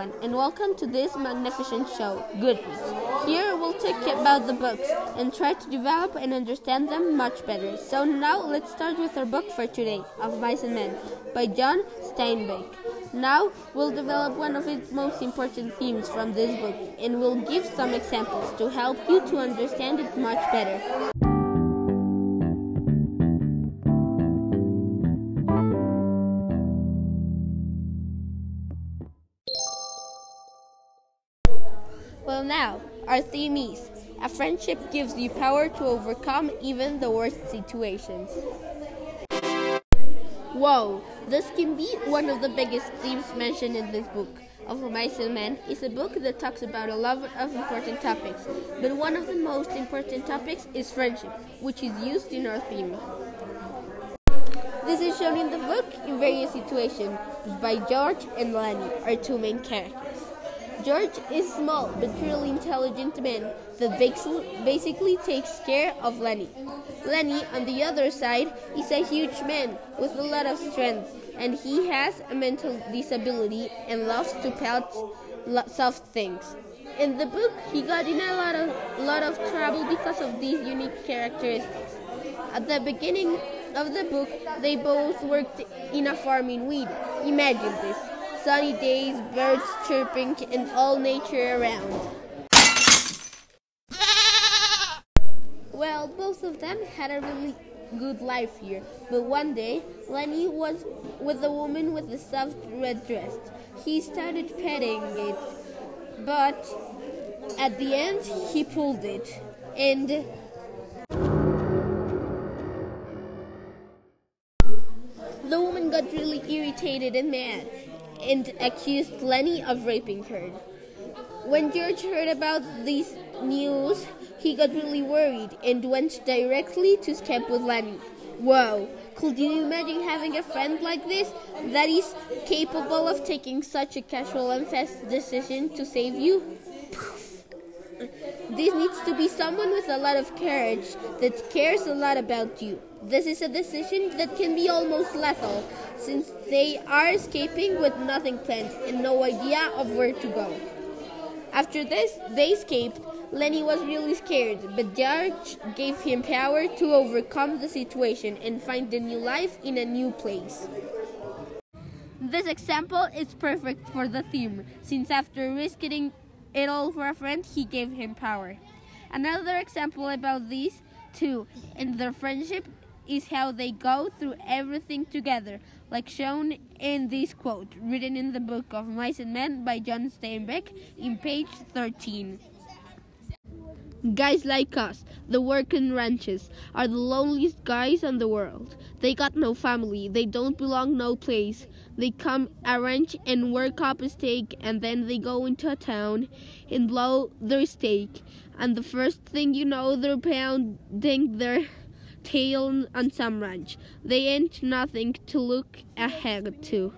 everyone, and welcome to this magnificent show, Goodreads. Here we'll talk about the books and try to develop and understand them much better. So now let's start with our book for today, Of Mice and Men, by John Steinbeck. Now we'll develop one of its most important themes from this book, and we'll give some examples to help you to understand it much better. Our theme is a friendship gives you power to overcome even the worst situations. Whoa, this can be one of the biggest themes mentioned in this book. Of and Men is a book that talks about a lot of important topics, but one of the most important topics is friendship, which is used in our theme. This is shown in the book in various situations by George and Lennie, our two main characters. George is small but truly intelligent man that basically takes care of Lennie. Lennie, on the other side, is a huge man with a lot of strength, and he has a mental disability and loves to pet soft things. In the book, he got in a lot of lot of trouble because of these unique characteristics. At the beginning of the book, they both worked in a farm in Weed. Imagine this sunny days, birds chirping, and all nature around. Well, both of them had a really good life here, but one day Lennie was with a woman with a soft red dress. He started petting it, but at the end he pulled it, and the woman got really irritated and mad and accused Lennie of raping her. When George heard about these news, he got really worried and went directly to escape with Lennie. Whoa, could you imagine having a friend like this that is capable of taking such a casual and fast decision to save you? This needs to be someone with a lot of courage that cares a lot about you. This is a decision that can be almost lethal since they are escaping with nothing planned and no idea of where to go. After this, they escaped. Lennie was really scared, but George gave him power to overcome the situation and find a new life in a new place. This example is perfect for the theme, since after risking it all for a friend, he gave him power. Another example about these two and their friendship is how they go through everything together, like shown in this quote written in the book of Mice and Men by John Steinbeck in page 13. Guys like us, the working ranches, are the loneliest guys in the world. They got no family, they don't belong no place. They come a ranch and work up a stake, and then they go into a town and blow their stake. And the first thing you know, they're pounding their tail on some ranch. They ain't nothing to look ahead to.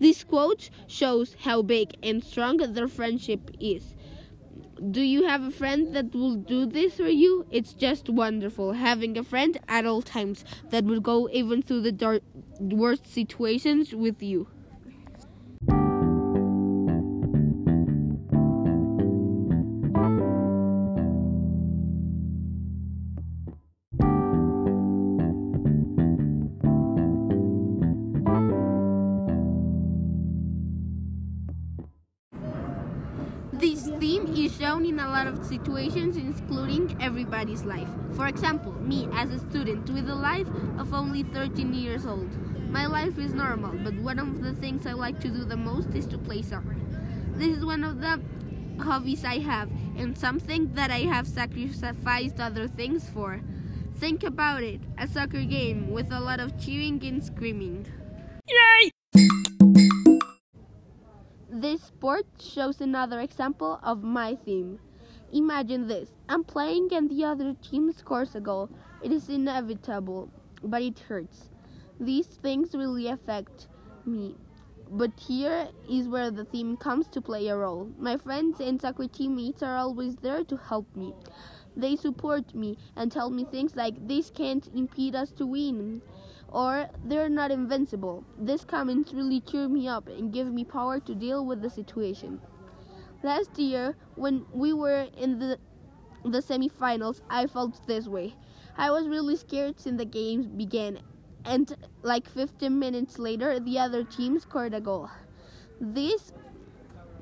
This quote shows how big and strong their friendship is. Do you have a friend that will do this for you? It's just wonderful having a friend at all times that will go even through the dark, worst situations with you. Of situations, including everybody's life. For example, me as a student with a life of only 13 years old. My life is normal, but one of the things I like to do the most is to play soccer. This is one of the hobbies I have, and something that I have sacrificed other things for. Think about it a soccer game with a lot of cheering and screaming. Yay! This sport shows another example of my theme. Imagine this I'm playing and the other team scores a goal. It is inevitable, but it hurts. These things really affect me. But here is where the theme comes to play a role. My friends and soccer teammates are always there to help me. They support me and tell me things like this can't impede us to win or they're not invincible. These comments really cheer me up and give me power to deal with the situation. Last year, when we were in the the semifinals, I felt this way. I was really scared since the games began, and like 15 minutes later, the other team scored a goal. This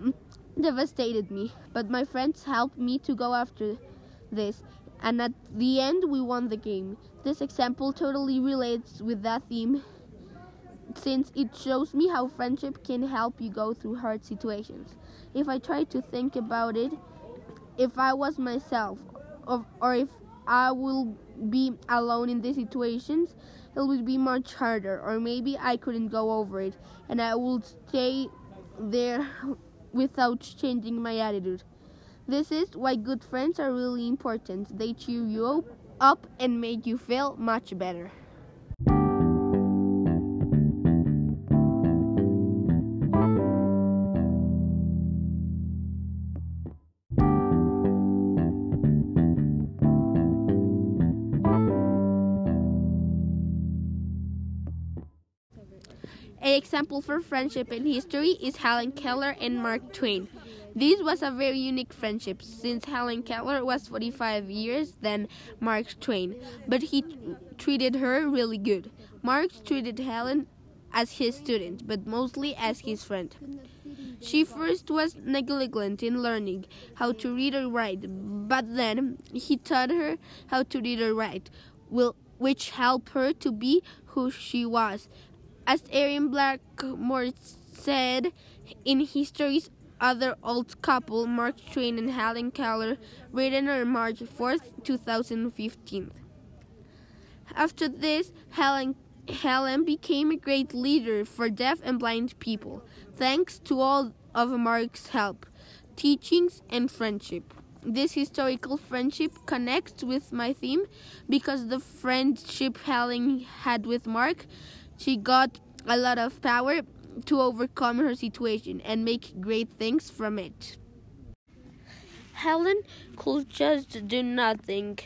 mm, devastated me, but my friends helped me to go after this, and at the end, we won the game. This example totally relates with that theme since it shows me how friendship can help you go through hard situations. If I try to think about it, if I was myself, or, or if I will be alone in these situations, it would be much harder, or maybe I couldn't go over it, and I would stay there without changing my attitude. This is why good friends are really important. They cheer you up and make you feel much better. Example for friendship in history is Helen Keller and Mark Twain. This was a very unique friendship since Helen Keller was 45 years than Mark Twain, but he treated her really good. Mark treated Helen as his student, but mostly as his friend. She first was negligent in learning how to read or write, but then he taught her how to read or write, which helped her to be who she was. As Erin Blakemore said in History's other old couple, Mark Twain and Helen Keller, written on March 4, 2015. After this, Helen, Helen became a great leader for deaf and blind people, thanks to all of Mark's help, teachings, and friendship. This historical friendship connects with my theme because the friendship Helen had with Mark, she got a lot of power to overcome her situation and make great things from it. Helen could just do nothing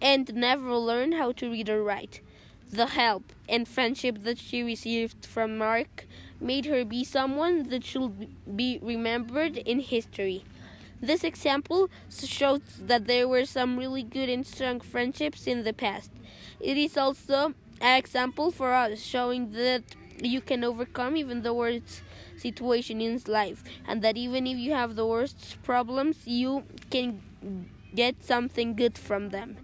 and never learn how to read or write. The help and friendship that she received from Mark made her be someone that should be remembered in history. This example shows that there were some really good and strong friendships in the past. It is also an example for us, showing that you can overcome even the worst situation in life. And that even if you have the worst problems you can get something good from them.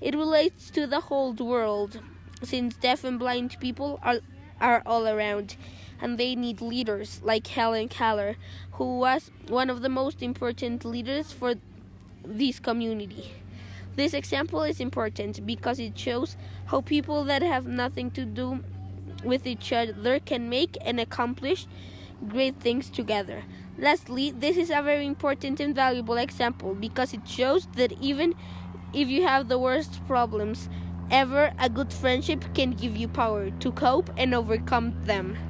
It relates to the whole world since deaf and blind people are are all around and they need leaders like Helen Keller who was one of the most important leaders for this community this example is important because it shows how people that have nothing to do with each other can make and accomplish great things together. Lastly, this is a very important and valuable example because it shows that even if you have the worst problems ever, a good friendship can give you power to cope and overcome them.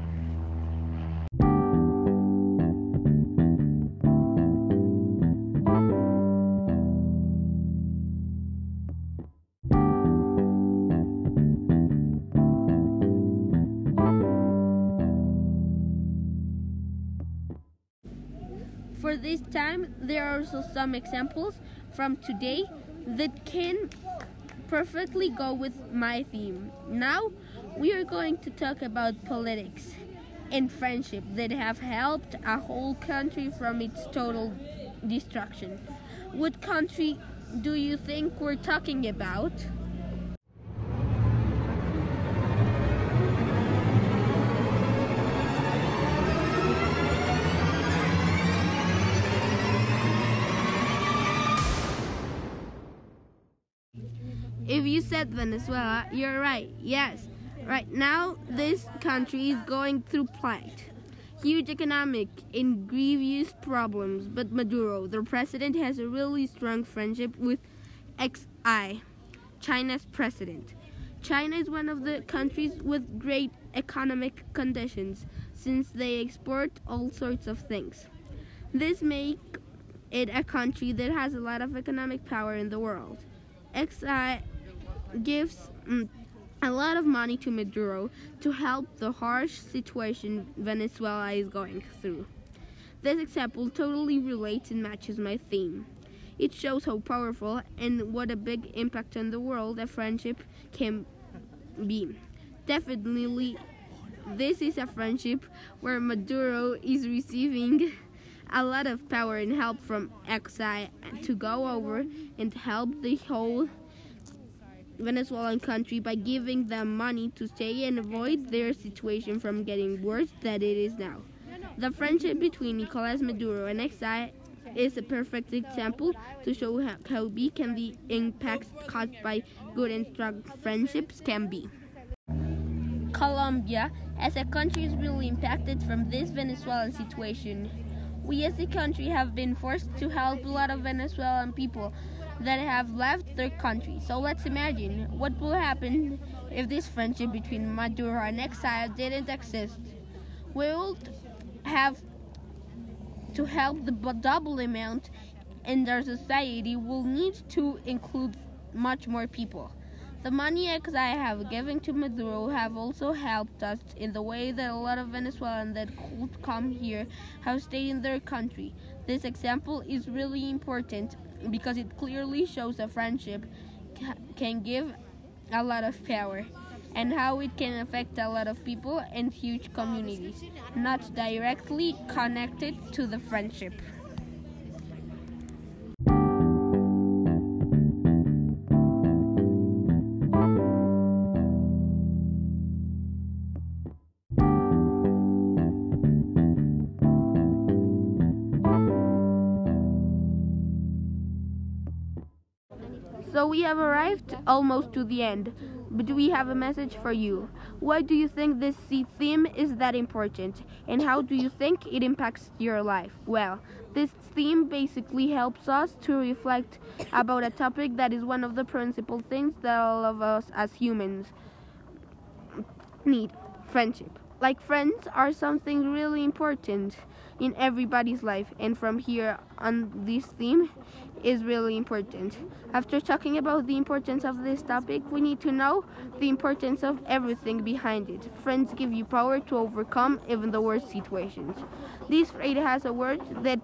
This time, there are also some examples from today that can perfectly go with my theme. Now, we are going to talk about politics and friendship that have helped a whole country from its total destruction. What country do you think we're talking about? If you said Venezuela, you're right. Yes. Right now, this country is going through plight. Huge economic and grievous problems, but Maduro, the president, has a really strong friendship with XI, China's president. China is one of the countries with great economic conditions since they export all sorts of things. This make it a country that has a lot of economic power in the world. XI gives mm, a lot of money to Maduro to help the harsh situation Venezuela is going through. This example totally relates and matches my theme. It shows how powerful and what a big impact on the world a friendship can be. Definitely, this is a friendship where Maduro is receiving a lot of power and help from XI to go over and help the whole Venezuelan country by giving them money to stay and avoid their situation from getting worse than it is now. The friendship between Nicolas Maduro and XI is a perfect example to show how, how big can the impacts caused by good and strong friendships can be. Colombia, as a country, is really impacted from this Venezuelan situation. We as a country have been forced to help a lot of Venezuelan people that have left their country. So let's imagine what will happen if this friendship between Maduro and XI didn't exist. We would have to help the double amount and our society will need to include much more people. The money XI have given to Maduro have also helped us in the way that a lot of Venezuelans that could come here have stayed in their country. This example is really important because it clearly shows a friendship can give a lot of power and how it can affect a lot of people and huge communities, not directly connected to the friendship. We have arrived almost to the end, but we have a message for you. Why do you think this theme is that important, and how do you think it impacts your life? Well, this theme basically helps us to reflect about a topic that is one of the principal things that all of us as humans need friendship. Like friends are something really important in everybody's life, and from here on, this theme is really important. After talking about the importance of this topic, we need to know the importance of everything behind it. Friends give you power to overcome even the worst situations. This phrase has a word that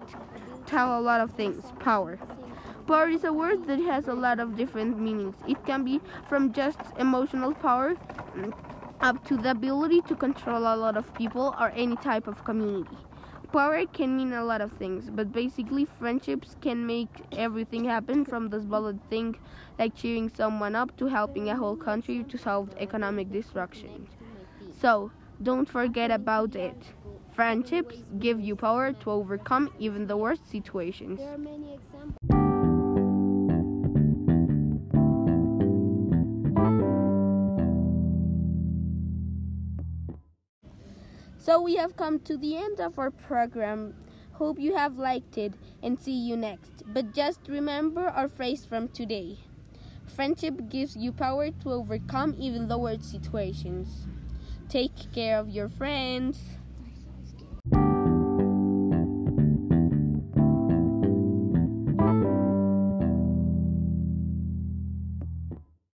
tell a lot of things. Power. Power is a word that has a lot of different meanings. It can be from just emotional power up to the ability to control a lot of people or any type of community. Power can mean a lot of things, but basically, friendships can make everything happen from the smallest thing like cheering someone up to helping a whole country to solve economic destruction. So, don't forget about it. Friendships give you power to overcome even the worst situations. So we have come to the end of our program. Hope you have liked it and see you next. But just remember our phrase from today. Friendship gives you power to overcome even the worst situations. Take care of your friends.